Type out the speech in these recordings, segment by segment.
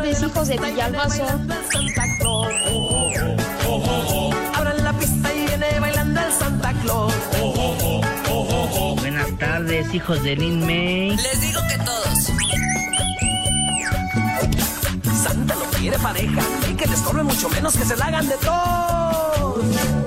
tardes, hijos de Villalbazo. Abran la pista y viene bailando el Santa Claus. Buenas tardes, hijos de Lin May. Les digo que todos. Santa lo quiere pareja y que les cobre mucho menos que se la hagan de todo.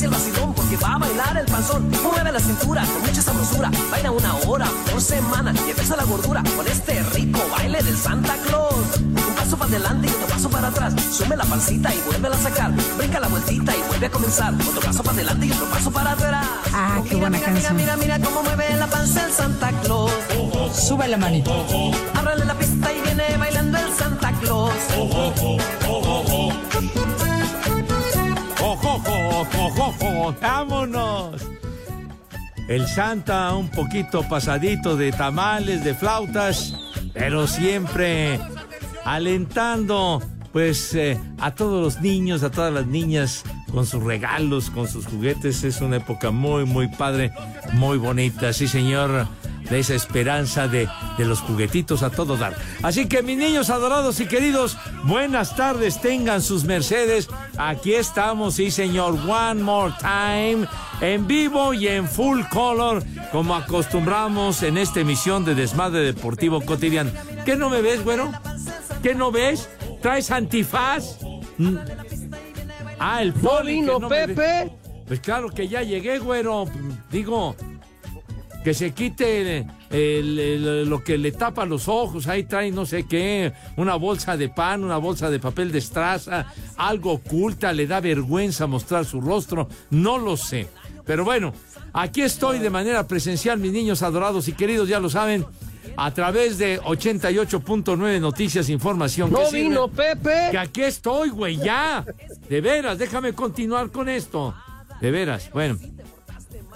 El vacilón, porque va a bailar el panzón. Mueve la cintura con mucha sabrosura. Baila una hora por semana y empieza la gordura con este rico baile del Santa Claus. Un paso para adelante y otro paso para atrás. Sume la pancita y vuelve a sacar. Brinca la vueltita y vuelve a comenzar. Otro paso para adelante y otro paso para atrás. Ah, qué buena mira, canción. Mira, mira, mira cómo mueve la panza el Santa Claus. Sube la manita. Ábrale la pista y viene bailando el Santa Claus. ¡Vámonos! El Santa un poquito pasadito de tamales, de flautas, pero siempre alentando pues eh, a todos los niños, a todas las niñas con sus regalos, con sus juguetes. Es una época muy, muy padre, muy bonita, sí señor, de esa esperanza de, de los juguetitos a todo dar. Así que mis niños adorados y queridos, buenas tardes, tengan sus mercedes. Aquí estamos, sí señor, one more time, en vivo y en full color, como acostumbramos en esta emisión de Desmadre Deportivo Cotidiano. ¿Qué no me ves, güero? ¿Qué no ves? ¿Traes antifaz? Mm. Ah, el poli. vino no me Pepe? Pues claro que ya llegué, güero. Digo, que se quite el- el- lo que le tapa los ojos. Ahí trae no sé qué, una bolsa de pan, una bolsa de papel de estraza, algo oculta, le da vergüenza mostrar su rostro. No lo sé. Pero bueno, aquí estoy de manera presencial, mis niños adorados y queridos, ya lo saben. A través de 88.9 Noticias, Información. No que sirve- vino Pepe. que aquí estoy, güey, ya. De veras, déjame continuar con esto. De veras, bueno.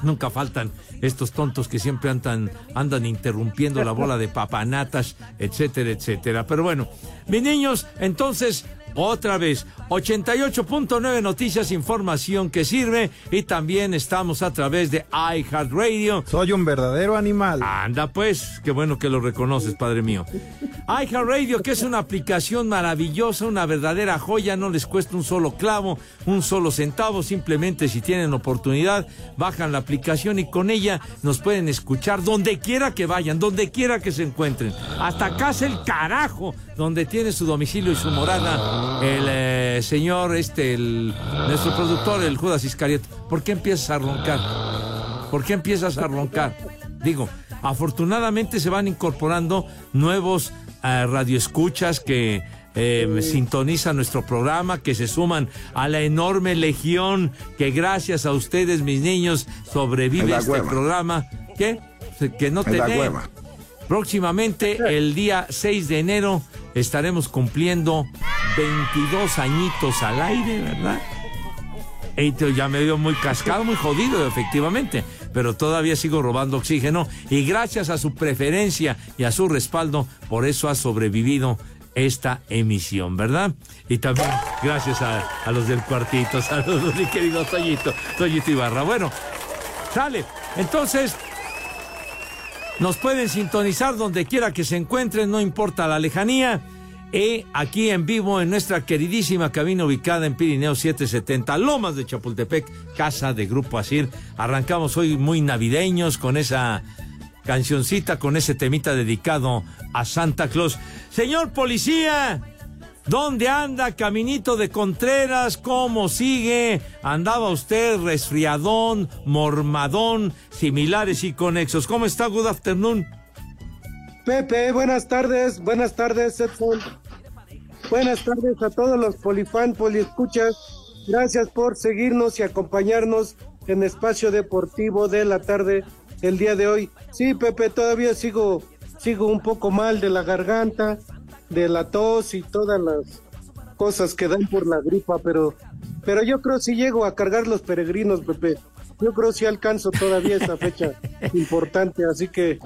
Nunca faltan estos tontos que siempre andan, andan interrumpiendo la bola de papanatas, etcétera, etcétera. Pero bueno, mis niños, entonces, otra vez, 88.9 Noticias, información que sirve y también estamos a través de iHeartRadio. Soy un verdadero animal. Anda pues, qué bueno que lo reconoces, padre mío. iHeartRadio, que es una aplicación maravillosa, una verdadera joya, no les cuesta un solo clavo, un solo centavo, simplemente si tienen oportunidad, bajan la aplicación y con ella nos pueden escuchar donde quiera que vayan, donde quiera que se encuentren. Hasta casa el carajo, donde tiene su domicilio y su morada el eh, señor, este, el, nuestro productor, el Judas Iscariote. ¿Por qué empiezas a roncar? ¿Por qué empiezas a roncar? Digo, afortunadamente se van incorporando nuevos eh, radioescuchas que eh, sintonizan nuestro programa, que se suman a la enorme legión que gracias a ustedes, mis niños, sobrevive este programa. ¿Qué? Que no hueva. Próximamente, el día 6 de enero, estaremos cumpliendo 22 añitos al aire, ¿verdad? Te- ya me veo muy cascado, muy jodido, efectivamente. Pero todavía sigo robando oxígeno. Y gracias a su preferencia y a su respaldo, por eso ha sobrevivido esta emisión, ¿verdad? Y también gracias a, a los del cuartito. Saludos, mi querido Toñito, Toñito Ibarra. Bueno, sale. Entonces, nos pueden sintonizar donde quiera que se encuentren, no importa la lejanía. Y aquí en vivo en nuestra queridísima cabina ubicada en Pirineo 770, Lomas de Chapultepec, casa de Grupo Asir. Arrancamos hoy muy navideños con esa cancioncita, con ese temita dedicado a Santa Claus. Señor policía, ¿Dónde anda Caminito de Contreras? ¿Cómo sigue? ¿Andaba usted resfriadón, mormadón, similares y conexos? ¿Cómo está? Good afternoon. Pepe, buenas tardes, buenas tardes, Edson. Buenas tardes a todos los polifan, poliescuchas. Gracias por seguirnos y acompañarnos en Espacio Deportivo de la tarde el día de hoy. Sí, Pepe, todavía sigo, sigo un poco mal de la garganta, de la tos y todas las cosas que dan por la gripa, pero, pero yo creo si llego a cargar los peregrinos, Pepe. Yo creo si alcanzo todavía esa fecha importante, así que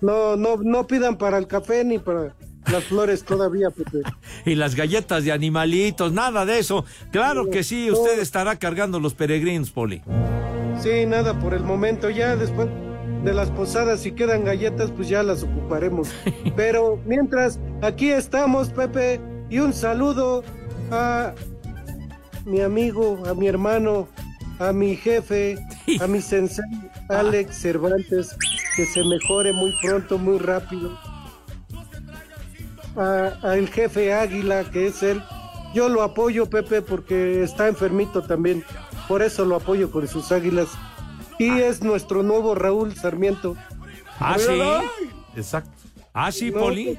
no, no, no pidan para el café ni para las flores todavía, Pepe. Y las galletas de animalitos, nada de eso. Claro que sí, usted estará cargando los peregrinos, Poli. Sí, nada por el momento. Ya después de las posadas, si quedan galletas, pues ya las ocuparemos. Pero mientras, aquí estamos, Pepe, y un saludo a mi amigo, a mi hermano, a mi jefe, a mi sensei, Alex Cervantes, que se mejore muy pronto, muy rápido. A, el jefe Águila, que es él. Yo lo apoyo, Pepe, porque está enfermito también. Por eso lo apoyo con sus águilas. Y es nuestro nuevo Raúl Sarmiento. Ah, sí. Exacto. Ah, sí, Poli.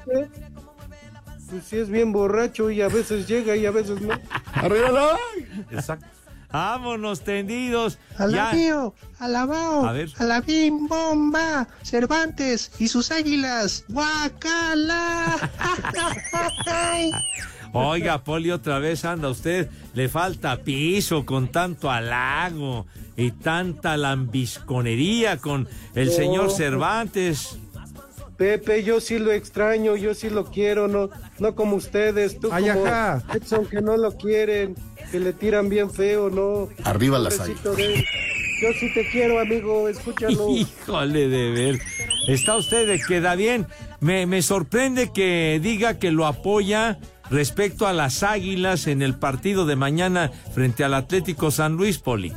Pues sí es bien borracho y a veces llega y a veces no. ¡Arriba Exacto. Vámonos tendidos. Alabío, alabao, a ver. alabim, bomba, Cervantes y sus águilas. Guacala. Oiga, Poli, otra vez anda usted. Le falta piso con tanto halago y tanta lambisconería con el señor Cervantes. Pepe, yo sí lo extraño, yo sí lo quiero, no, no como ustedes, tú Ay, como Edson que no lo quieren, que le tiran bien feo, ¿no? Arriba las águilas. Yo sí te quiero, amigo, escúchalo. Híjole, de ver. Está usted de queda bien. Me, me sorprende que diga que lo apoya respecto a las águilas en el partido de mañana frente al Atlético San Luis, Poli.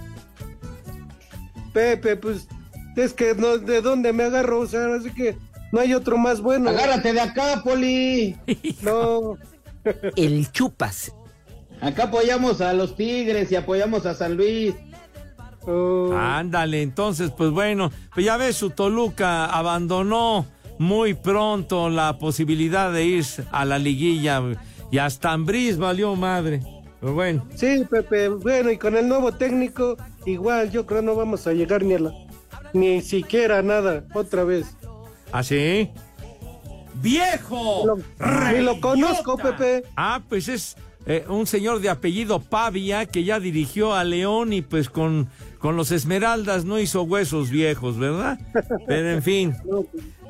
Pepe, pues es que no, de dónde me agarro, o sea, así que no hay otro más bueno. Agárrate de acá, Poli. No. El chupas. Acá apoyamos a los Tigres y apoyamos a San Luis. Oh. Ándale, entonces, pues bueno, pues ya ves, su Toluca abandonó muy pronto la posibilidad de ir a la liguilla y hasta Ambriz valió madre. Pero bueno. Sí, Pepe, bueno, y con el nuevo técnico, igual yo creo no vamos a llegar ni a la, ni siquiera nada, otra vez. ¿Ah, sí? ¡Viejo! Lo, lo conozco, Pepe. Ah, pues es eh, un señor de apellido Pavia que ya dirigió a León y pues con, con los Esmeraldas no hizo huesos viejos, ¿verdad? Pero en fin. Pues,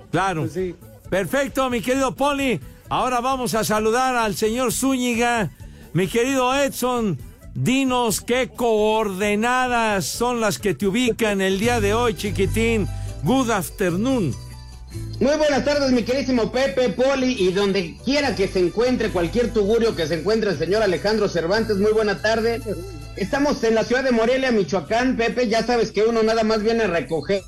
claro. Pues sí. Perfecto, mi querido Poli. Ahora vamos a saludar al señor Zúñiga. Mi querido Edson, dinos qué coordenadas son las que te ubican el día de hoy, chiquitín. Good afternoon. Muy buenas tardes, mi querísimo Pepe, Poli, y donde quiera que se encuentre, cualquier tugurio que se encuentre el señor Alejandro Cervantes, muy buena tarde. Estamos en la ciudad de Morelia, Michoacán, Pepe, ya sabes que uno nada más viene a recoger,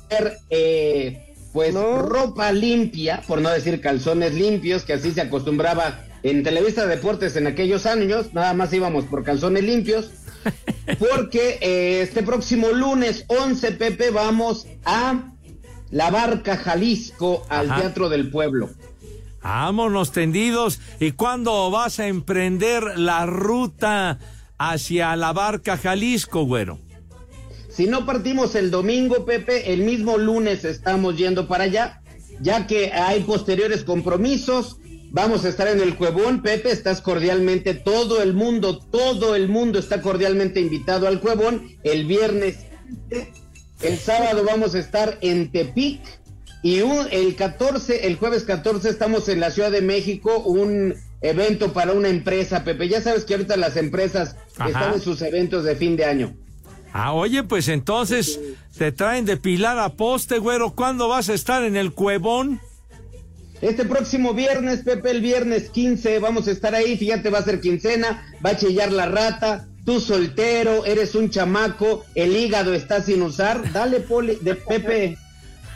eh, pues, ropa limpia, por no decir calzones limpios, que así se acostumbraba en Televisa Deportes en aquellos años, nada más íbamos por calzones limpios, porque eh, este próximo lunes 11, Pepe, vamos a la Barca Jalisco al Teatro del Pueblo. Vámonos tendidos. ¿Y cuándo vas a emprender la ruta hacia la Barca Jalisco, güero? Si no partimos el domingo, Pepe, el mismo lunes estamos yendo para allá, ya que hay posteriores compromisos. Vamos a estar en el Cuevón, Pepe, estás cordialmente, todo el mundo, todo el mundo está cordialmente invitado al Cuevón el viernes el sábado vamos a estar en Tepic y el 14, el jueves 14 estamos en la Ciudad de México, un evento para una empresa, Pepe. Ya sabes que ahorita las empresas están en sus eventos de fin de año. Ah, oye, pues entonces te traen de Pilar a Poste, güero. ¿Cuándo vas a estar en el Cuevón? Este próximo viernes, Pepe, el viernes 15, vamos a estar ahí. Fíjate, va a ser quincena, va a chillar la rata, tú soltero, eres un chamaco, el hígado está sin usar, dale poli de Pepe.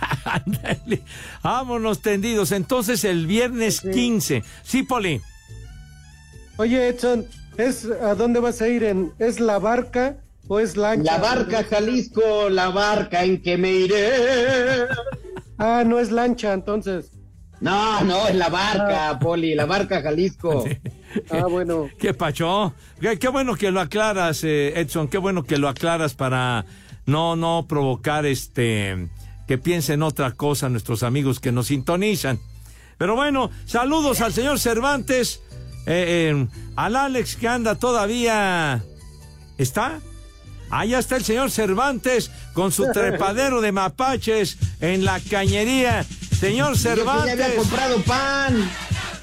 Dale. Vámonos tendidos. Entonces el viernes 15. Sí, Poli. Oye, Edson, ¿es, ¿a dónde vas a ir? En, ¿Es la barca o es lancha? La barca, Jalisco, la barca en que me iré. Ah, no es lancha, entonces. No, no, es la barca, Poli, la barca Jalisco. Ah, bueno. ¿Qué pacho? Qué, qué bueno que lo aclaras, eh, Edson, qué bueno que lo aclaras para no, no provocar este que piensen otra cosa nuestros amigos que nos sintonizan. Pero bueno, saludos al señor Cervantes, eh, eh, al Alex que anda todavía. ¿Está? Allá está el señor Cervantes con su trepadero de mapaches en la cañería. Señor Yo Cervantes. había comprado pan.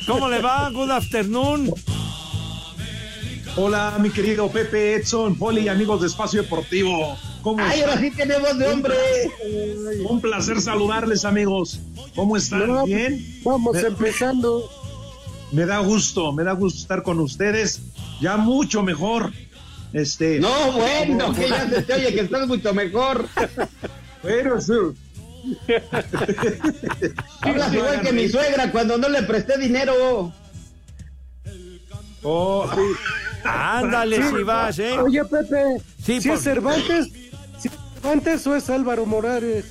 ¿Cómo le va? Good afternoon. Hola, mi querido Pepe Edson, Poli y amigos de Espacio Deportivo. ¿Cómo Ay, ahora sí tenemos de hombre. Un placer saludarles, amigos. ¿Cómo están? No, ¿Bien? Vamos Me- empezando. Me da gusto, me da gusto estar con ustedes. Ya mucho mejor. Este. No, bueno, que ya se te oye que estás mucho mejor. Pero sí. Hablas igual que mi suegra cuando no le presté dinero. Oh, Ándale si vas, ¿eh? Oye, Pepe, Sí, si por- es Cervantes, si es Cervantes o es Álvaro Morales.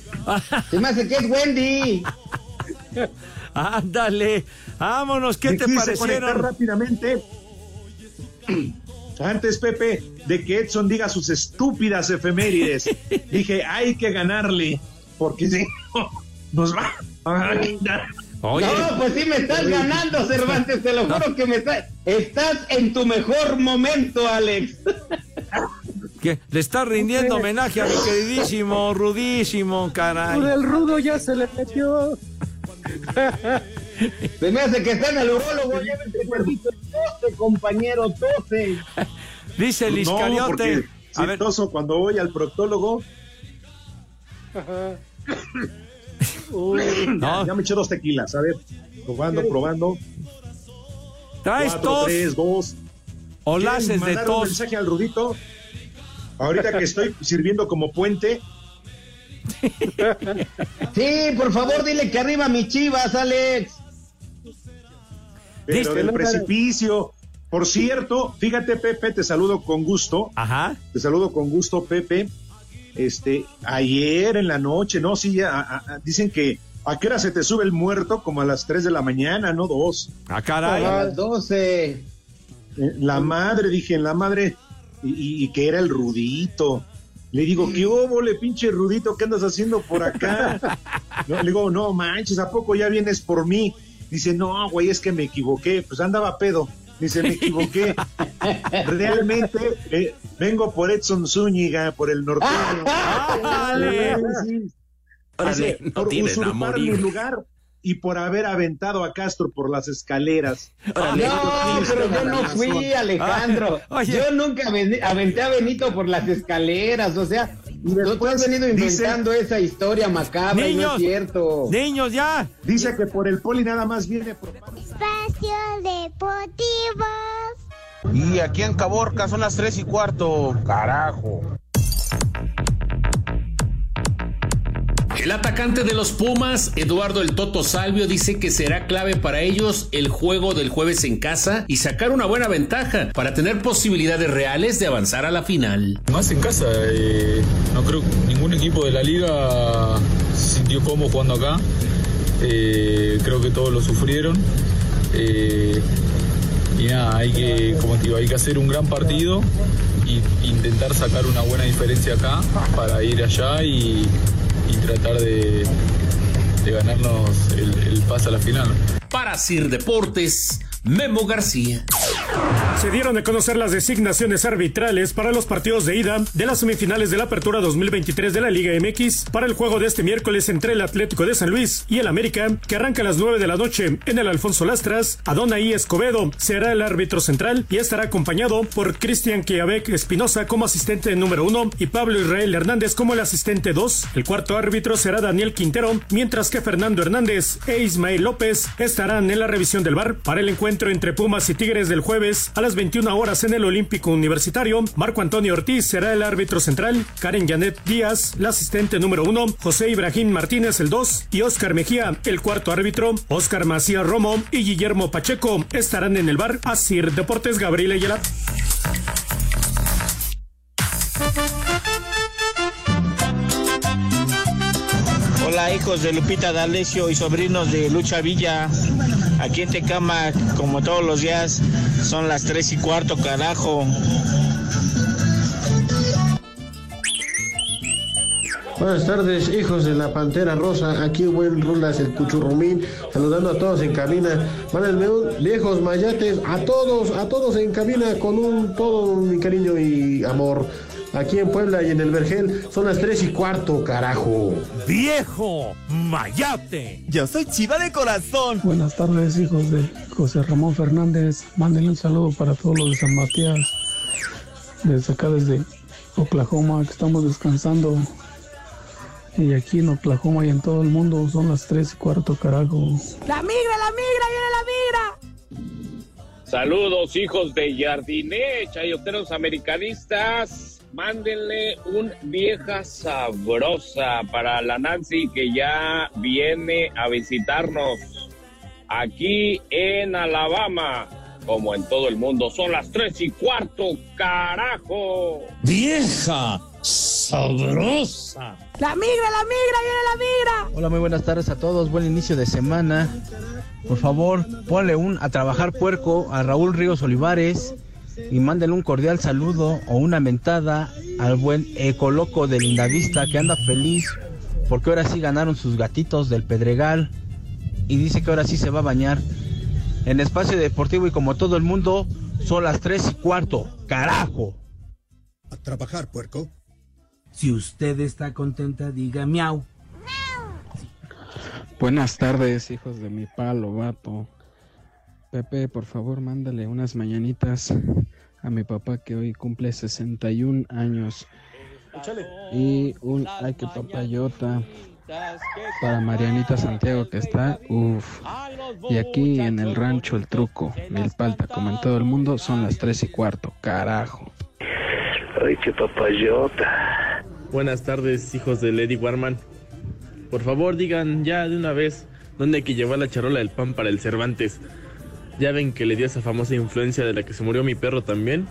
Se me hace que es Wendy. Ándale. Vámonos, ¿qué me te parecieron? rápidamente. Antes, Pepe, de que Edson diga sus estúpidas efemérides, dije, hay que ganarle, porque si no, nos va a quitar. Oye, No, pues sí me estás ganando, Cervantes, te lo juro que me estás. Estás en tu mejor momento, Alex. que le está rindiendo homenaje a mi queridísimo, rudísimo, caray. El rudo ya se le metió. Se me hace que está en el urólogo. Llévate, perrito. Tose, compañero, tose. Dice el No, Iscariote. porque A ver, cuando voy al proctólogo, Ajá. Uy, no, ya me eché dos tequilas, a ver, probando, probando. traes Cuatro, tos tres, dos. o ¿Quieren laces de mandar un tos. mensaje al Rudito? Ahorita que estoy sirviendo como puente, Sí, por favor, dile que arriba mis chivas, Alex. Pero del precipicio. Por cierto, fíjate, Pepe, te saludo con gusto. Ajá. Te saludo con gusto, Pepe. Este, ayer en la noche, no, sí, ya, a- a- dicen que a qué hora se te sube el muerto, como a las 3 de la mañana, no dos. Ah, A caray. las 12. Eh, La madre, dije, en la madre, y, y- y que era el Rudito. Le digo, ¿qué óvole, pinche Rudito? ¿Qué andas haciendo por acá? No, le digo, no manches, ¿a poco ya vienes por mí? Dice, no, güey, es que me equivoqué. Pues andaba pedo. Dice, me equivoqué. Realmente eh, vengo por Edson Zúñiga, por el norteño. Ándale. Sí, Órale, no por tienen a usurpar morir. mi lugar y por haber aventado a Castro por las escaleras. Órale. No, pero yo no fui, Alejandro. Ah, oye. Yo nunca aven- aventé a Benito por las escaleras, o sea, tú tú has después venido inventando esa historia macabra y no es cierto. niños, ya. Dice que por el poli nada más viene por... Espacio Deportivo. Y aquí en Caborca son las tres y cuarto. Carajo. El atacante de los Pumas, Eduardo El Toto Salvio, dice que será clave para ellos el juego del jueves en casa y sacar una buena ventaja para tener posibilidades reales de avanzar a la final. Más en casa, eh, no creo ningún equipo de la liga se sintió cómodo jugando acá. Eh, creo que todos lo sufrieron. Eh, y nada, hay que, como te digo, hay que hacer un gran partido y intentar sacar una buena diferencia acá para ir allá y, y tratar de, ganarnos el, pase a la final. Para Sir Deportes, Memo García. Se dieron a conocer las designaciones arbitrales para los partidos de ida de las semifinales de la Apertura 2023 de la Liga MX para el juego de este miércoles entre el Atlético de San Luis y el América, que arranca a las 9 de la noche en el Alfonso Lastras. Adonai Escobedo será el árbitro central y estará acompañado por Cristian Quiabec Espinosa como asistente número uno y Pablo Israel Hernández como el asistente 2. El cuarto árbitro será Daniel Quintero, mientras que Fernando Hernández e Ismael López estarán en la revisión del bar para el encuentro entre Pumas y Tigres del jueves a las 21 horas en el Olímpico Universitario. Marco Antonio Ortiz será el árbitro central, Karen Janet Díaz, la asistente número uno, José Ibrahim Martínez el 2 y Oscar Mejía, el cuarto árbitro. Oscar Macías Romo y Guillermo Pacheco estarán en el bar. Asir Deportes Gabriel Ayala. Hola Hola hijos de Lupita D'Alessio y sobrinos de Lucha Villa. Aquí en Tecama, como todos los días, son las tres y cuarto, carajo. Buenas tardes, hijos de la Pantera Rosa. Aquí buen Rulas, el Cuchurrumín, saludando a todos en cabina. Mándenme un viejos mayates a todos, a todos en cabina con un todo mi cariño y amor. Aquí en Puebla y en el Vergel son las tres y cuarto, carajo. ¡Viejo mayate! Yo soy chiva de corazón. Buenas tardes, hijos de José Ramón Fernández. Mándenle un saludo para todos los de San Matías. Desde acá, desde Oklahoma, que estamos descansando. Y aquí en Oklahoma y en todo el mundo son las tres y cuarto, carajo. ¡La migra, la migra, viene la migra! Saludos, hijos de Jardiné, chayoteros americanistas. Mándenle un vieja sabrosa para la Nancy que ya viene a visitarnos aquí en Alabama, como en todo el mundo. Son las tres y cuarto, carajo. ¡Vieja sabrosa! ¡La migra, la migra, viene la migra! Hola, muy buenas tardes a todos. Buen inicio de semana. Por favor, ponle un a trabajar puerco a Raúl Ríos Olivares y mándenle un cordial saludo o una mentada al buen Ecoloco de Lindavista que anda feliz porque ahora sí ganaron sus gatitos del Pedregal y dice que ahora sí se va a bañar en espacio deportivo y como todo el mundo son las tres y cuarto. ¡Carajo! A trabajar, puerco. Si usted está contenta, diga miau. Buenas tardes, hijos de mi palo, vato. Pepe, por favor, mándale unas mañanitas a mi papá que hoy cumple 61 años. Y un ay que papayota para Marianita Santiago que está, uff. Y aquí en el rancho El Truco, Milpalta, como en todo el mundo, son las 3 y cuarto, carajo. Ay, qué papayota. Buenas tardes, hijos de Lady Warman. Por favor, digan ya de una vez dónde hay que llevar la charola del pan para el Cervantes. Ya ven que le dio esa famosa influencia de la que se murió mi perro también.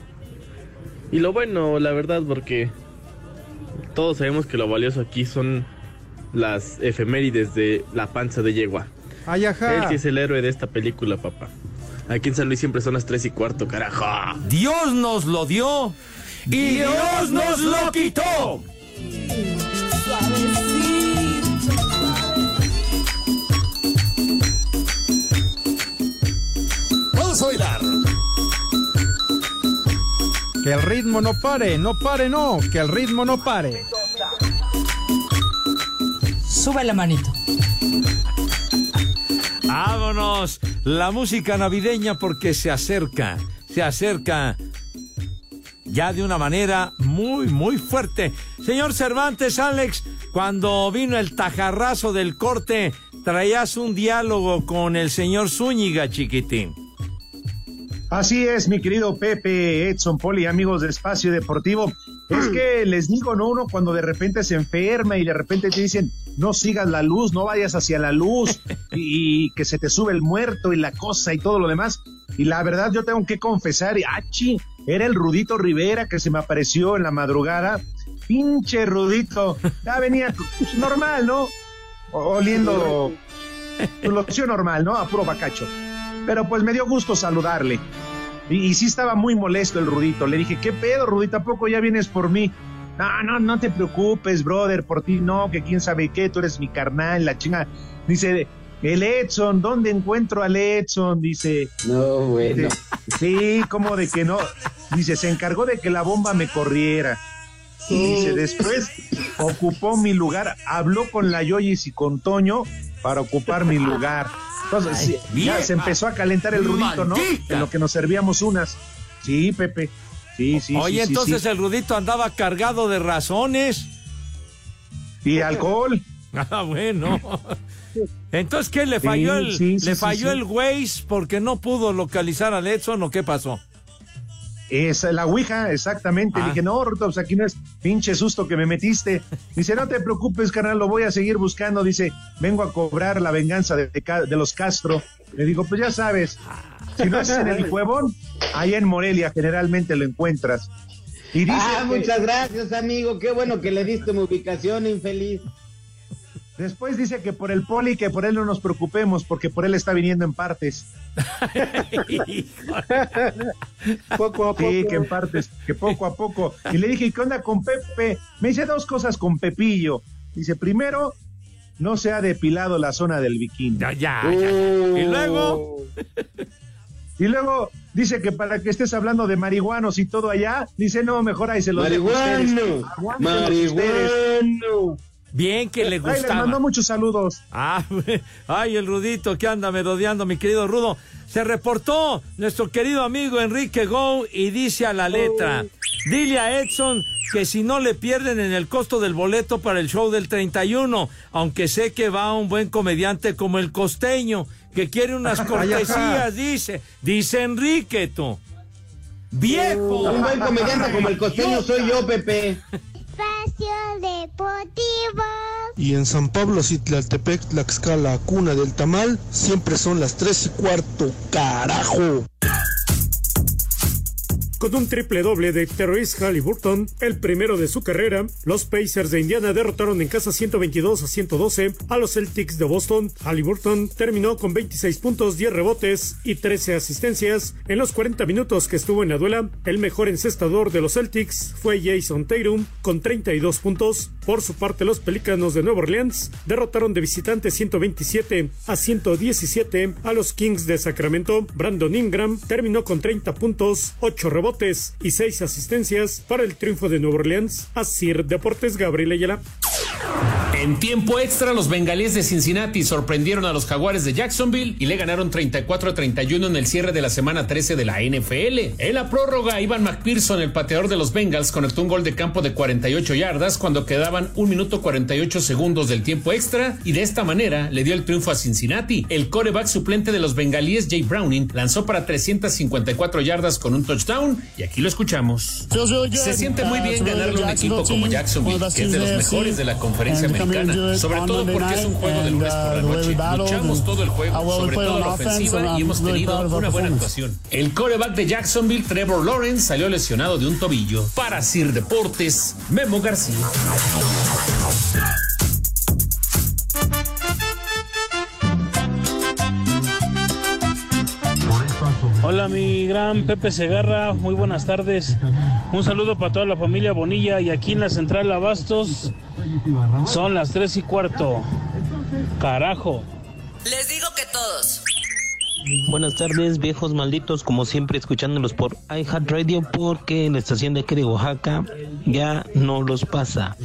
Y lo bueno, la verdad, porque todos sabemos que lo valioso aquí son las efemérides de la panza de yegua. Ay, ajá. Él sí es el héroe de esta película, papá. Aquí en San Luis siempre son las tres y cuarto, carajo. Dios nos lo dio y Dios nos lo quitó. Bailar. Que el ritmo no pare, no pare, no, que el ritmo no pare. Sube la manito. Vámonos, la música navideña porque se acerca, se acerca ya de una manera muy, muy fuerte. Señor Cervantes, Alex, cuando vino el tajarrazo del corte, traías un diálogo con el señor Zúñiga, chiquitín. Así es, mi querido Pepe, Edson, Poli, amigos de Espacio Deportivo. Es que les digo, ¿no? Uno cuando de repente se enferma y de repente te dicen, no sigas la luz, no vayas hacia la luz y, que se te sube el muerto y la cosa y todo lo demás. Y la verdad yo tengo que confesar, achi, era el Rudito Rivera que se me apareció en la madrugada. Pinche Rudito, ya venía pues, normal, ¿no? Oliendo lo que normal, ¿no? A puro bacacho. Pero pues me dio gusto saludarle. Y, y, sí estaba muy molesto el Rudito. Le dije, ¿qué pedo, Rudito? ¿A poco ya vienes por mí? No, no, no te preocupes, brother, por ti no, que quién sabe qué, tú eres mi carnal, la chinga. Dice, el Edson, ¿dónde encuentro al Edson? Dice. No, bueno. sí, como de que no. Dice, se encargó de que la bomba me corriera. Dice, después ocupó mi lugar, habló con la Yoyis y con Toño para ocupar mi lugar. Entonces, Ay, ya se empezó a calentar el rudito, ¿no? En lo que nos servíamos unas. Sí, Pepe. Sí, sí. Oye, sí, entonces sí. el rudito andaba cargado de razones. Y alcohol. Ah, bueno. Entonces, ¿qué? ¿Le falló el, le falló el Waze porque no pudo localizar al Edson o qué pasó? Es la Ouija, exactamente. Ah. Dije, no, Ruto, pues aquí no es pinche susto que me metiste. Dice, no te preocupes, carnal, lo voy a seguir buscando. Dice, vengo a cobrar la venganza de, de, de los Castro. Le digo, pues ya sabes, si no es en el Cuevón, allá en Morelia generalmente lo encuentras. Y dice ah, que... muchas gracias, amigo. Qué bueno que le diste mi ubicación, infeliz. Después dice que por el poli, que por él no nos preocupemos, porque por él está viniendo en partes. Poco a poco. Sí, que en partes, que poco a poco. Y le dije, ¿qué onda con Pepe? Me dice dos cosas con Pepillo. Dice, primero, no se ha depilado la zona del bikini. Ya, ya, ya. Y luego. Y luego dice que para que estés hablando de marihuanos y todo allá, dice, no, mejor ahí se los. Marihuano. Bien que le Ahí le gustaba. mandó muchos saludos. Ah, ay, el Rudito que anda merodeando, mi querido Rudo. Se reportó nuestro querido amigo Enrique Go y dice a la letra, dile a Edson que si no le pierden en el costo del boleto para el show del 31, aunque sé que va un buen comediante como el costeño, que quiere unas Ay, cortesías, dice, dice Enrique, tú. Viejo. Un buen comediante como el costeño soy yo, Pepe. Espacio Deportivo. Y en San Pablo, Citlaltepec, Tlaxcala, cuna del tamal, siempre son las tres y cuarto, carajo. Con un triple doble de Terrence Halliburton, el primero de su carrera, los Pacers de Indiana derrotaron en casa 122 a 112 a los Celtics de Boston. Halliburton terminó con 26 puntos, 10 rebotes y 13 asistencias. En los 40 minutos que estuvo en la duela, el mejor encestador de los Celtics fue Jason Tatum con 32 puntos. Por su parte, los Pelícanos de Nueva Orleans derrotaron de visitante 127 a 117 a los Kings de Sacramento. Brandon Ingram terminó con 30 puntos, 8 rebotes y 6 asistencias para el triunfo de Nueva Orleans. Así Deportes Gabriel Ayala. En tiempo extra, los bengalíes de Cincinnati sorprendieron a los jaguares de Jacksonville y le ganaron 34 a 31 en el cierre de la semana 13 de la NFL. En la prórroga, Ivan McPherson, el pateador de los Bengals, conectó un gol de campo de 48 yardas cuando quedaban 1 minuto 48 segundos del tiempo extra y de esta manera le dio el triunfo a Cincinnati. El coreback suplente de los bengalíes, Jay Browning, lanzó para 354 yardas con un touchdown y aquí lo escuchamos. Se siente muy bien ganarle un equipo como Jacksonville, que es de los mejores de la conferencia americana, sobre todo porque es un juego de lunes por la noche. Luchamos todo el juego, sobre todo la ofensiva y hemos tenido una buena actuación. El coreback de Jacksonville, Trevor Lawrence, salió lesionado de un tobillo. Para Sir Deportes, Memo García. Hola mi gran Pepe Segarra, muy buenas tardes. Un saludo para toda la familia Bonilla y aquí en la central Abastos son las tres y cuarto. Carajo. Les digo que todos. Buenas tardes, viejos malditos, como siempre escuchándolos por iHeartRadio porque la estación de aquí de Oaxaca ya no los pasa.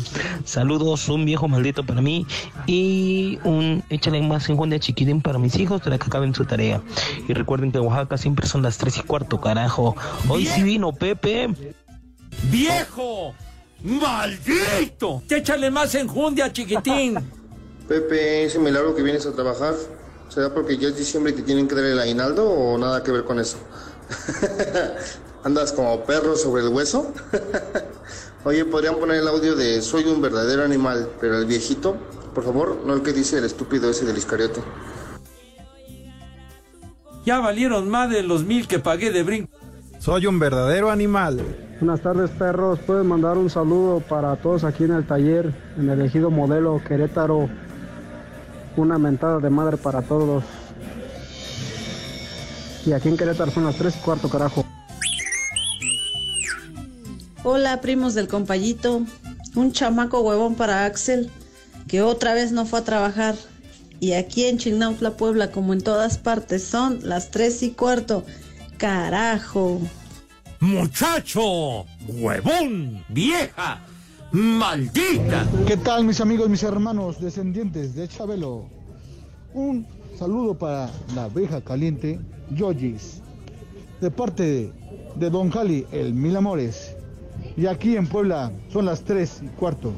Saludos, un viejo maldito para mí y un échale más enjundia chiquitín para mis hijos para que acaben su tarea. Y recuerden que en Oaxaca siempre son las tres y cuarto, carajo. Hoy sí vino Pepe. ¡Viejo! ¡Maldito! Échale más enjundia, chiquitín. Pepe, ese milagro que vienes a trabajar, ¿será porque ya es diciembre y te tienen que dar el aguinaldo o nada que ver con eso? ¿Andas como perro sobre el hueso? Oye, ¿podrían poner el audio de Soy un verdadero animal, pero el viejito? Por favor, no el que dice el estúpido ese del Iscariote. Ya valieron más de los mil que pagué de brinco. Soy un verdadero animal. Buenas tardes, perros. Pueden mandar un saludo para todos aquí en el taller, en el ejido modelo Querétaro. Una mentada de madre para todos. Y aquí en Querétaro son las 3 y cuarto, carajo. Hola, primos del compayito. Un chamaco huevón para Axel, que otra vez no fue a trabajar. Y aquí en Chignautla, Puebla, como en todas partes, son las 3 y cuarto. Carajo. ¡Muchacho! ¡Huevón! ¡Vieja! ¡Maldita! ¿Qué tal mis amigos, mis hermanos, descendientes de Chabelo? Un saludo para la abeja caliente, Yogis, de parte de, de Don Jali, el Mil Amores. Y aquí en Puebla son las 3 y cuarto.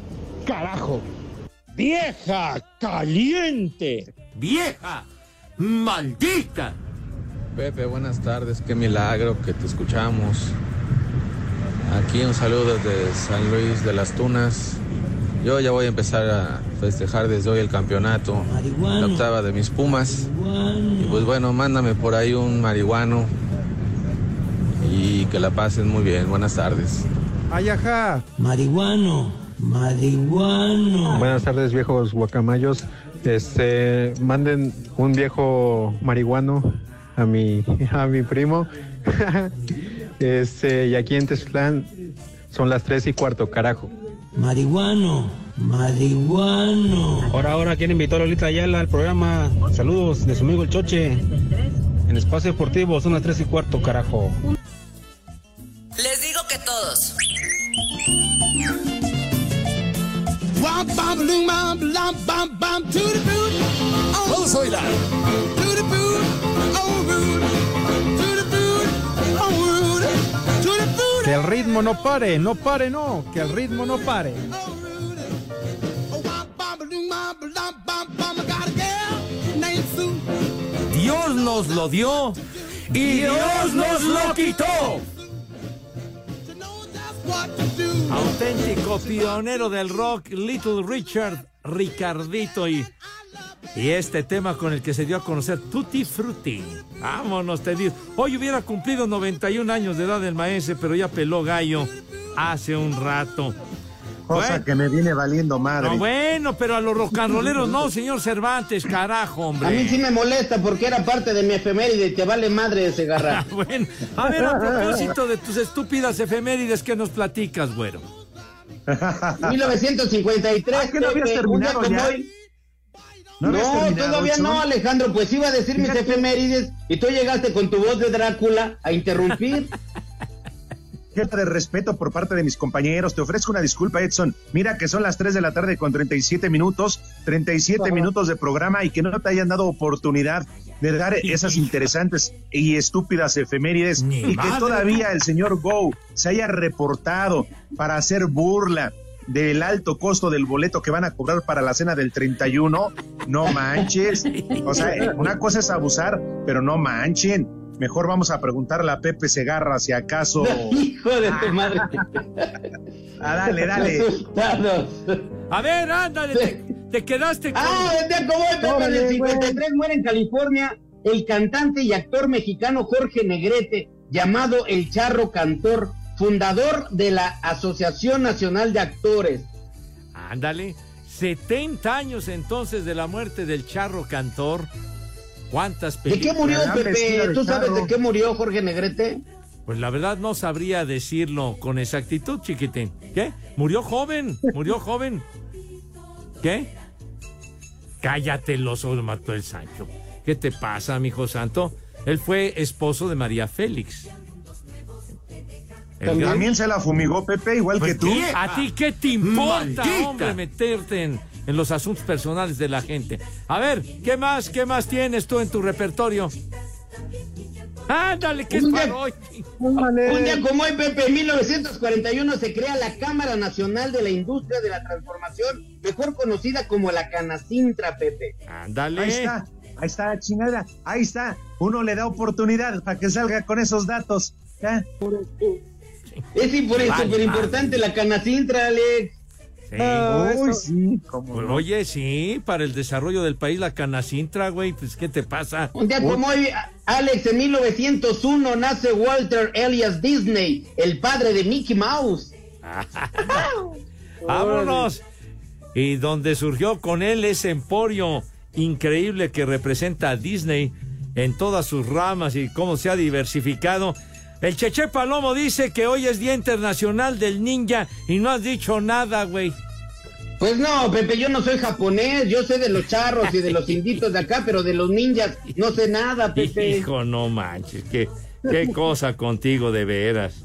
¡Carajo! ¡Vieja caliente! ¡Vieja! ¡Maldita! Pepe, buenas tardes, qué milagro que te escuchamos. Aquí un saludo desde San Luis de las Tunas. Yo ya voy a empezar a festejar desde hoy el campeonato, la octava de mis Pumas. Y pues bueno, mándame por ahí un marihuano y que la pasen muy bien. Buenas tardes. Ayaja. Marihuano, Marihuano. Buenas tardes, viejos guacamayos. Este, manden un viejo marihuano a mi, a mi primo. este, y aquí en Tezclán son las tres y cuarto, carajo. Marihuano. Marihuano. Ahora, ahora, ¿quién invitó a Lolita Ayala al programa? Saludos de su amigo el Choche. En Espacio Deportivo son las tres y cuarto, carajo. Les digo que todos. Vamos a bailar. Que el ritmo no pare, no pare, no, que el ritmo no pare. Dios nos lo dio y Dios nos lo quitó. Auténtico pionero del rock, Little Richard, Ricardito y, y este tema con el que se dio a conocer Tutti Frutti. Vámonos, te digo. Hoy hubiera cumplido 91 años de edad el maese, pero ya peló gallo hace un rato. Cosa Bueno. que me viene valiendo madre. No, bueno, pero a los rocanroleros no, señor Cervantes, carajo, hombre. A mí sí me molesta porque era parte de mi efeméride y te vale madre ese garra. bueno, a ver, a propósito de tus estúpidas efemérides, que nos platicas, güero? 1953. Ah, ¿que no habías un día terminado como ya? hoy. ¿No todavía no, Alejandro. Pues iba a decir mis efemérides y tú llegaste con tu voz de Drácula a interrumpir. Falta de respeto por parte de mis compañeros. Te ofrezco una disculpa, Edson. Mira que son las 3 de la tarde con 37 minutos, 37 Ajá. minutos de programa y que no te hayan dado oportunidad de dar esas interesantes y estúpidas efemérides y que todavía el señor Go se haya reportado para hacer burla del alto costo del boleto que van a cobrar para la cena del 31. No manches. O sea, eh, una cosa es abusar, pero no manchen. Mejor vamos a preguntarle a Pepe Segarra si acaso. Hijo de tu madre. Ah, dale, dale. A ver, ándale, te, te quedaste con... Ah, día como en el güey. 53 muere en California el cantante y actor mexicano Jorge Negrete, llamado El Charro Cantor, fundador de la Asociación Nacional de Actores. Ándale, 70 años entonces de la muerte del charro cantor. ¿Cuántas ¿De qué películas? murió, Pepe? ¿Tú sabes de qué murió Jorge Negrete? Pues la verdad no sabría decirlo con exactitud, chiquitín. ¿Qué? Murió joven, murió joven. ¿Qué? Cállate, los ojos, mató el Sancho. ¿Qué te pasa, mijo santo? Él fue esposo de María Félix. También se la fumigó Pepe, igual que Pues, tú. ¿qué? ¿A ti qué te importa, Maldita. hombre, meterte en, en los asuntos personales de la gente? A ver, ¿qué más, qué más tienes tú en tu repertorio? Ándale, ¿qué es Un día- para hoy? Un día como hoy, Pepe, en 1941 se crea la Cámara Nacional de la Industria de la Transformación, mejor conocida como la Canacintra, Pepe. Ándale. Ahí está, ahí está, chingada, ahí está. Uno le da oportunidad para que salga con esos datos. ¿ya? Es súper importante la Canacintra, Alex. Sí. Uy, sí, Pues, no. Oye, sí, para el desarrollo del país, la canacintra, güey, pues ¿qué te pasa? Un día como hoy, Alex, en 1901 nace Walter Elias Disney, el padre de Mickey Mouse. Vámonos. Y donde surgió con él ese emporio increíble que representa a Disney en todas sus ramas y cómo se ha diversificado. El Cheche Palomo dice que hoy es Día Internacional del Ninja y no has dicho nada, güey. Pues no, Pepe, yo no soy japonés, yo sé de los charros y de los inditos de acá, pero de los ninjas no sé nada, Pepe. Hijo, no manches, qué, qué cosa contigo de veras.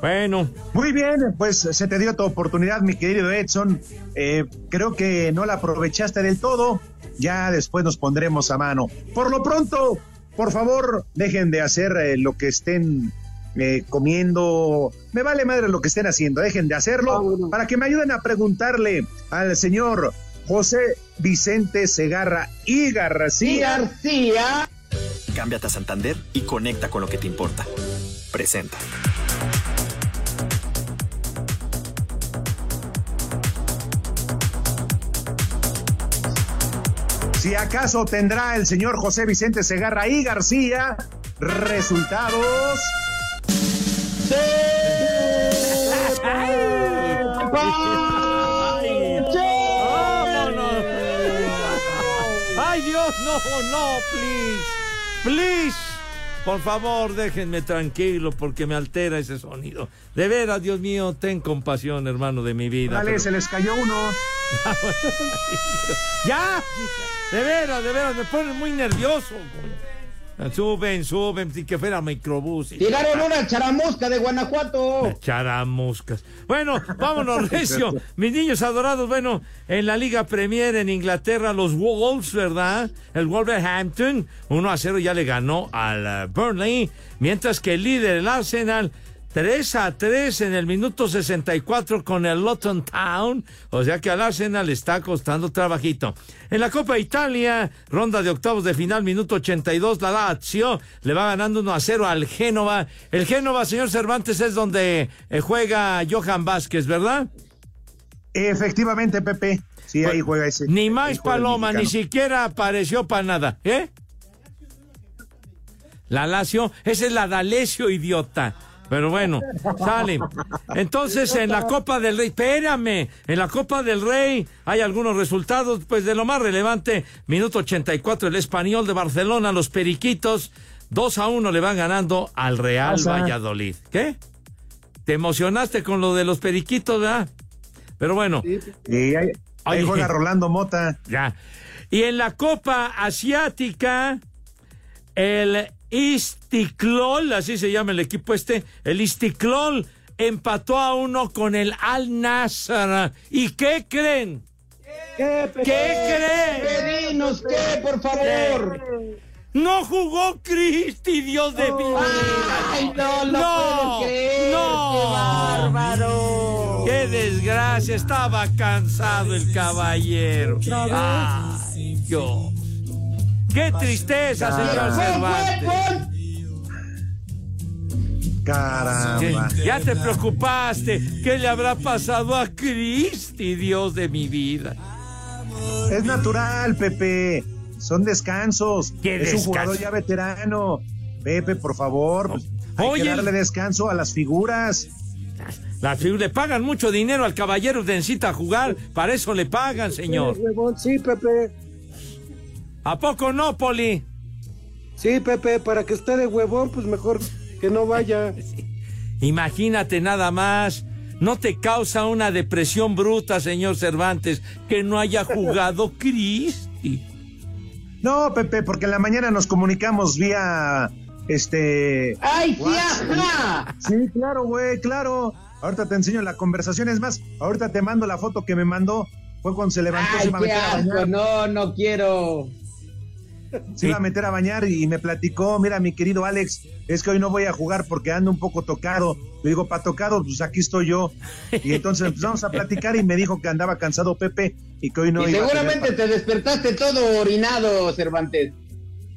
Bueno, Muy bien, pues se te dio tu oportunidad, mi querido Edson. Eh, creo que no la aprovechaste del todo. Ya después nos pondremos a mano. Por lo pronto, por favor, dejen de hacer eh, lo que estén eh, comiendo. Me vale madre lo que estén haciendo. Dejen de hacerlo para que me ayuden a preguntarle al señor José Vicente Segarra y García. García. Cámbiate a Santander y conecta con lo que te importa. Presenta. Si acaso tendrá el señor José Vicente Segarra y García resultados. ¡Ay, Dios! No, no, please. Please. Por favor, déjenme tranquilo porque me altera ese sonido. De veras, Dios mío, ten compasión, hermano de mi vida. Dale, pero- se les cayó uno. ¡Ya! De veras, de veras, me ponen muy nervioso. Suben, suben, si que fuera microbús. Tiraron una charamusca de Guanajuato. Charamuscas. Bueno, vámonos, Recio. Mis niños adorados, bueno, en la Liga Premier en Inglaterra, los Wolves, ¿verdad? El Wolverhampton, 1 a 0 ya le ganó al eh, Burnley, mientras que el líder, el Arsenal, 3 a 3 en el minuto 64 con el Luton Town, o sea que al Arsenal le está costando trabajito. En la Copa Italia, ronda de octavos de final, minuto 82, la Lazio le va ganando 1 a 0 al Génova. El Génova, señor Cervantes, es donde eh, juega Johan Vázquez, ¿verdad? Efectivamente, Pepe. Sí, ahí juega ese. Ni más paloma, ni siquiera apareció para nada, ¿eh? La Lazio, esa es la D'Alessio, idiota. Pero bueno, sale. Entonces, en la Copa del Rey, espérame, en la Copa del Rey hay algunos resultados, pues de lo más relevante, minuto 84, el español de Barcelona, los Periquitos, 2 a 1 le van ganando al Real. Valladolid. ¿Qué? Te emocionaste con lo de los Periquitos, ¿verdad? Pero bueno. Y ahí, ahí Oye. juega Rolando Mota. Ya. Y en la Copa Asiática, el Istiklol, así se llama el equipo este, el Istiklol empató a uno con el Al Nassr. ¿Y qué creen? ¿Qué, creen? Dinos qué, por favor. No jugó Cristi, Dios de mi vida. Ay, no lo puedo creer, no. qué bárbaro. Qué desgracia, estaba cansado el caballero. Ay, Dios. Qué tristeza, señor Cervantes. Caramba. Ya te preocupaste. ¿Qué le habrá pasado a Cristi, Dios de mi vida? Es natural, Pepe. Son descansos. ¿Qué es descanso? un jugador ya veterano. Pepe, por favor. pues, hay Oye, que darle descanso a las figuras. Las figuras le pagan mucho dinero al caballero que necesita jugar. Para eso le pagan, señor. Sí, Pepe. ¿A poco no, Poli? Sí, Pepe, para que esté de huevón, pues mejor que no vaya. Imagínate nada más. ¿No te causa una depresión bruta, señor Cervantes, que no haya jugado Cristi? No, Pepe, porque en la mañana nos comunicamos vía este. ¡Ay, ajá! Sí, claro, güey, claro. Ahorita te enseño la conversación. Es más, ahorita te mando la foto que me mandó. Fue cuando se levantó, se Ay, qué a bañar. no, no quiero. Se iba a meter a bañar y me platicó, mira, mi querido Alex, es que hoy no voy a jugar porque ando un poco tocado. Le digo, pa' tocado, pues aquí estoy yo. Y entonces empezamos a platicar y me dijo que andaba cansado Pepe y que hoy no y iba a tener seguramente te despertaste todo orinado, Cervantes.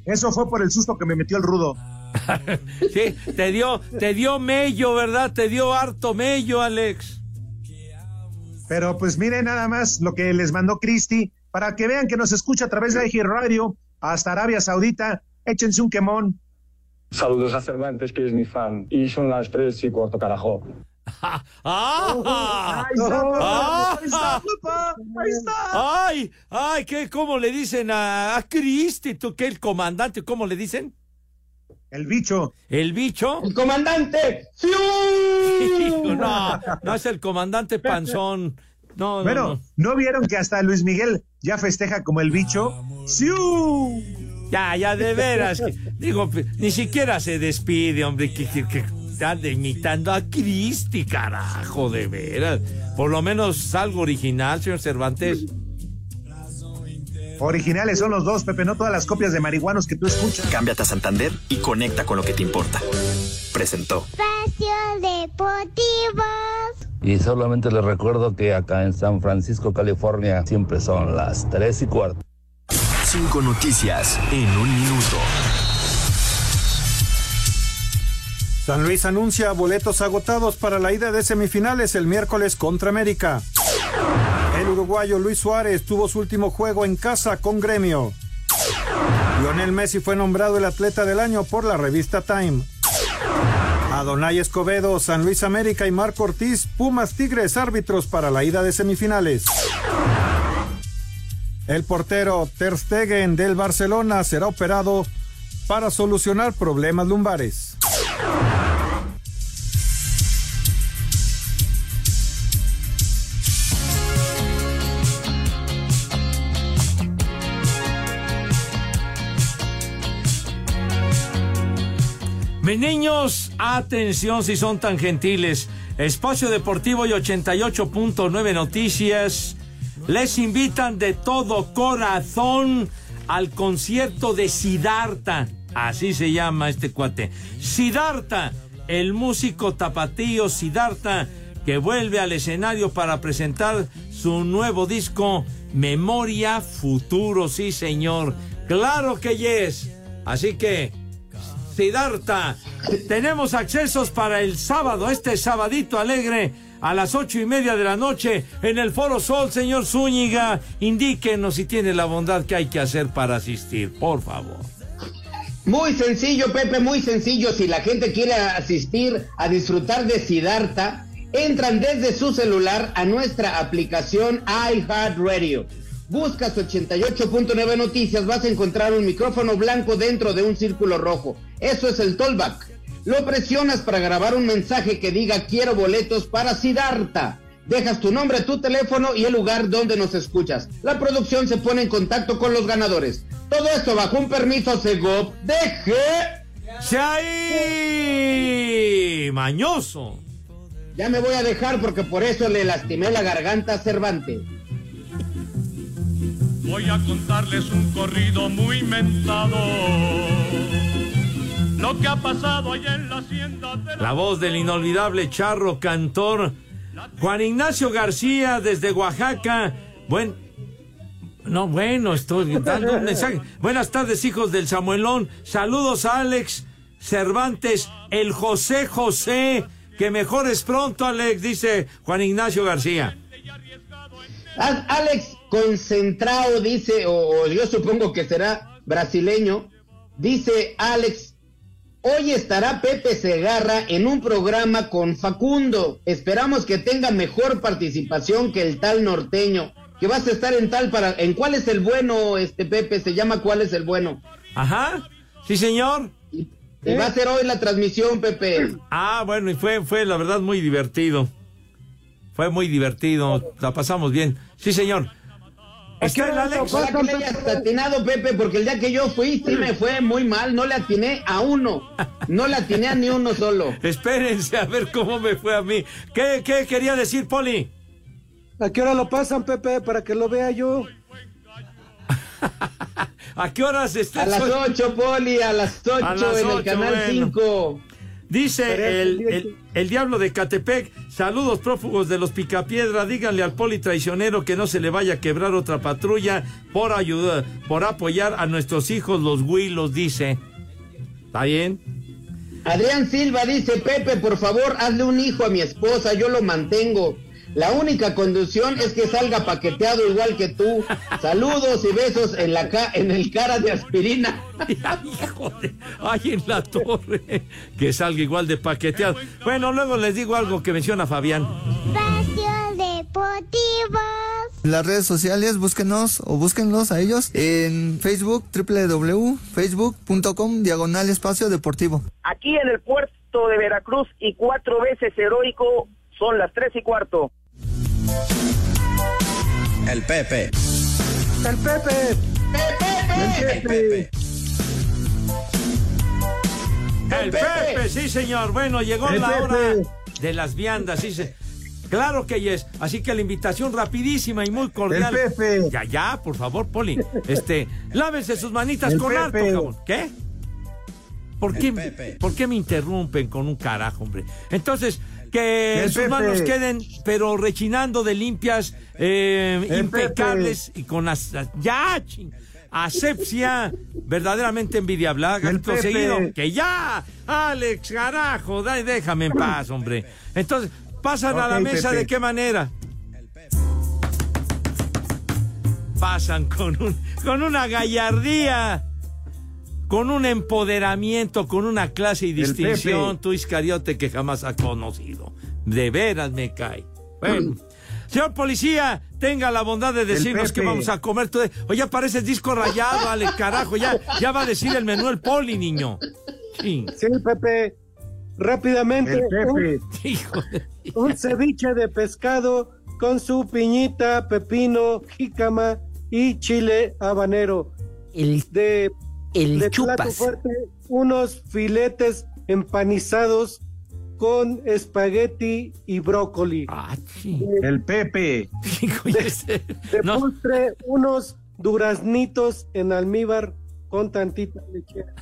Eso fue por el susto que me metió el rudo. Sí, te dio, te dio mello, ¿verdad? Te dio harto mello, Alex. Pero pues miren nada más lo que les mandó Cristi para que vean que nos escucha a través de IG Radio hasta Arabia Saudita. Échense un quemón. Saludos a Cervantes, que es mi fan. Y son las tres y cuarto, carajo. ¡Ah! Ahí está, papá, ¡Ah! ahí está, papá, ahí está. ¡Ay! ¡Ay! ¿qué, ¿Cómo le dicen a, a Cristi? ¿Tú qué? ¿El comandante? ¿Cómo le dicen? El bicho. ¿El bicho? ¡El comandante! ¡Fiu! No, no es el comandante Panzón. No, no, Bueno, no. ¿no vieron que hasta Luis Miguel ya festeja como el bicho? ¡Siu! Ya, ya, de veras. digo, ni siquiera se despide, hombre, que, que, imitando a Cristi, carajo, de veras. Por lo menos algo original, señor Cervantes. Originales son los dos, Pepe, no todas las copias de marihuanos que tú escuchas. Cámbiate a Santander y conecta con lo que te importa. Presentó. Espacio Deportivo. Y solamente les recuerdo que acá en San Francisco, California, siempre son las 3 y cuarto. Cinco noticias en un minuto. San Luis anuncia boletos agotados para la ida de semifinales el miércoles contra América. El uruguayo Luis Suárez tuvo su último juego en casa con Gremio. Lionel Messi fue nombrado el atleta del año por la revista Time. Adonai Escobedo, San Luis América y Marco Ortiz, Pumas Tigres, árbitros para la ida de semifinales. El portero Ter Stegen del Barcelona será operado para solucionar problemas lumbares. Mis niños, atención si son tan gentiles. Espacio Deportivo y 88.9 Noticias les invitan de todo corazón al concierto de Sidarta. Así se llama este cuate. Sidarta, el músico tapatío Sidarta, que vuelve al escenario para presentar su nuevo disco Memoria Futuro. Sí, señor. Claro que yes. Así que Sidarta. Tenemos accesos para el sábado, este sabadito alegre, a las ocho y media de la noche, en el Foro Sol, señor Zúñiga. Indíquenos si tiene la bondad que hay que hacer para asistir, por favor. Muy sencillo, Pepe, muy sencillo. Si la gente quiere asistir a disfrutar de Sidarta, entran desde su celular a nuestra aplicación iHeartRadio. Buscas 88.9 Noticias, vas a encontrar un micrófono blanco dentro de un círculo rojo. Eso es el tollback. Lo presionas para grabar un mensaje que diga quiero boletos para Sidarta. Dejas tu nombre, tu teléfono y el lugar donde nos escuchas. La producción se pone en contacto con los ganadores. Todo esto bajo un permiso Segov. Deje. ¡Se ahí! ¡Mañoso! Ya me voy a dejar porque por eso le lastimé la garganta a Cervantes. Voy a contarles un corrido muy mentado. Lo que ha pasado allá en la hacienda de La voz del inolvidable charro cantor Juan Ignacio García desde Oaxaca. Buen. No, bueno, estoy dando un mensaje. Buenas tardes, hijos del Samuelón. Saludos a Alex Cervantes, el José José. Que mejores pronto, Alex, dice Juan Ignacio García. Alex concentrado dice, o, o yo supongo que será brasileño, dice Alex, hoy estará Pepe Segarra en un programa con Facundo. Esperamos que tenga mejor participación que el tal norteño. Que vas a estar en tal para... ¿En cuál es el bueno, este Pepe? Se llama ¿Cuál es el bueno? Ajá, sí, señor. Y va a ser hoy la transmisión, Pepe. Ah, bueno, y fue, fue la verdad muy divertido. Fue muy divertido, la pasamos bien. Sí, señor. Está el Alex. Ojalá que le hayas atinado, Pepe, porque el día que yo fui sí me fue muy mal. No le atiné a uno. No le atiné a ni uno solo. Espérense a ver cómo me fue a mí. ¿Qué, qué quería decir, Poli? ¿A qué hora lo pasan, Pepe? Para que lo vea yo. ¿A qué horas está A las 8, Poli, a las 8 A las en el canal bueno. 5. Dice el, el- el diablo de Catepec, saludos prófugos de los Picapiedra, díganle al poli traicionero que no se le vaya a quebrar otra patrulla por ayudar, por apoyar a nuestros hijos los Huilos, dice. ¿Está bien? Adrián Silva dice, Pepe, por favor, hazle un hijo a mi esposa, yo lo mantengo. La única condición es que salga paqueteado igual que tú. Saludos y besos en la ca- en el cara de aspirina. Ay, en la torre. Que salga igual de paqueteado. Bueno, luego les digo algo que menciona Fabián. Espacio Deportivo. Las redes sociales, búsquenos o búsquenlos a ellos en Facebook, www.facebook.com, diagonal espacio deportivo. Aquí en el puerto de Veracruz y cuatro veces heroico son las tres y cuarto. El Pepe. El Pepe. El Pepe. El Pepe, sí, señor. Bueno, llegó El la Pepe. hora de las viandas, sí, se- Claro que yes. Así que la invitación rapidísima y muy cordial. El Pepe. Ya, ya, por favor, Poli. Este, lávense sus manitas El con Pepe. harto jabón. ¿Qué? ¿Por El qué, Pepe. ¿Por qué me interrumpen con un carajo, hombre? Entonces, que El sus Pepe. manos queden, pero rechinando de limpias, eh, impecables y con as- ya, ching, asepsia verdaderamente envidiable. Pepe. seguido, que ya, Alex, carajo, da- déjame en paz, hombre. Entonces, pasan a la mesa Pepe. de qué manera. Pasan con un, con una gallardía con un empoderamiento, con una clase y distinción, tú Iscariote que jamás ha conocido. De veras me cae. Bueno. Señor policía, tenga la bondad de decirnos qué Pepe. vamos a comer. Tú- Oye, parece disco rayado, ale carajo. Ya, ya va a decir el menú el poli, niño. Chin. Sí, Pepe. Rápidamente. El Pepe. Hijo de- Un, un ceviche de pescado con su piñita, pepino, jícama y chile habanero. El, De, el de plato fuerte, unos filetes empanizados con espagueti y brócoli. Ah, sí. El Pepe. Este- De no, postre, unos duraznitos en almíbar con tantita lechera.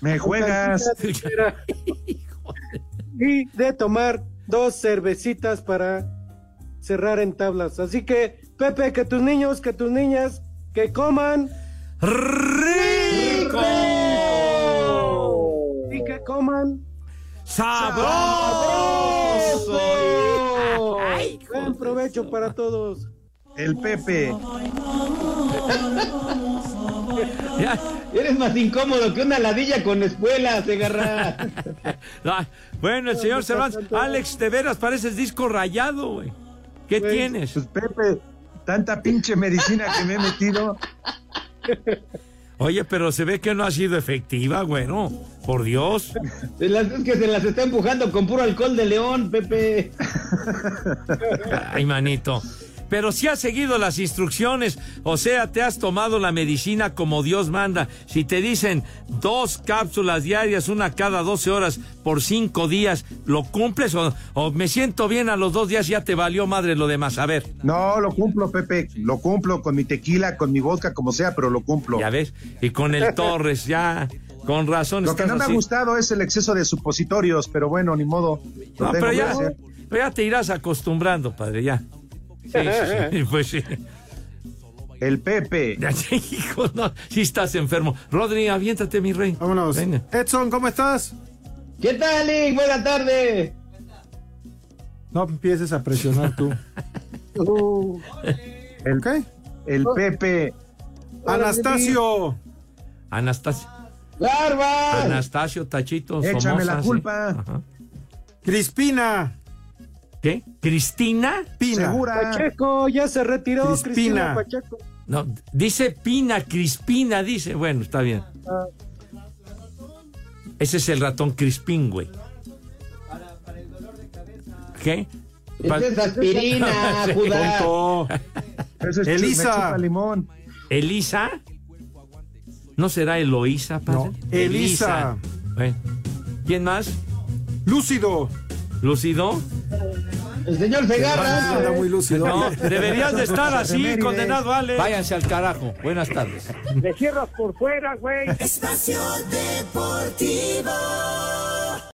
Me juegas. lechera. y de tomar dos cervecitas para cerrar en tablas. Así que, Pepe, que tus niños, que tus niñas, que coman ¡Rico! y que coman ¡Sabroso! Ay, buen provecho para todos. El Pepe. ya. Eres más incómodo que una ladilla con espuela, se agarra. Bueno, el señor Cervantes, Alex, de veras pareces disco rayado, güey. ¿Qué Pues, tienes? Pues Pepe, tanta pinche medicina que me he metido. Oye, pero se ve que no ha sido efectiva, bueno, por Dios. Es que se las está empujando con puro alcohol de león, Pepe. Ay, manito. Pero si has seguido las instrucciones, o sea, te has tomado la medicina como Dios manda. Si te dicen dos cápsulas diarias, una cada 12 horas por cinco días, ¿lo cumples o, o me siento bien a los dos días ya te valió madre lo demás? A ver, No, lo cumplo, Pepe. Lo cumplo con mi tequila, con mi vodka, como sea, pero lo cumplo. ya ves. Y con el Torres, ya, con razón. Lo que no me ha gustado es el exceso de supositorios, pero bueno, ni modo. Lo No, tengo pero que ya, hacer. pero ya te irás acostumbrando, padre, ya. Sí, sí, sí, pues sí. El Pepe. Ya, Hijo, no, si estás enfermo. Rodri, aviéntate, mi rey. Vámonos. Venga. Edson, ¿cómo estás? ¿Qué tal, Lick? Buena tarde. No empieces a presionar tú. El, ¿Ok? el Pepe. Anastasio. Anastasio. ¡Barbas! Anastasio, Tachito, Échame la Somoza, sí. culpa. Crispina. ¿Qué? ¿Cristina? Pina. Segura. Pacheco ya se retiró. Crispina. Cristina Pacheco. No, dice Pina, Crispina, dice. Bueno, está bien. Ah. Ese es el ratón Crispín, güey. ¿Qué? Pa- es aspirina, Judá. Es Elisa. limón. ¿Elisa? ¿No será Eloísa, padre? No, Elisa. Bueno. ¿Quién más? Lúcido. ¿Lúcido? El señor Segarra. Anda muy lúcido. No, deberías de estar así, condenado, Ale. Váyanse al carajo. Buenas tardes. Le cierras por fuera, güey. Espacio Deportivo.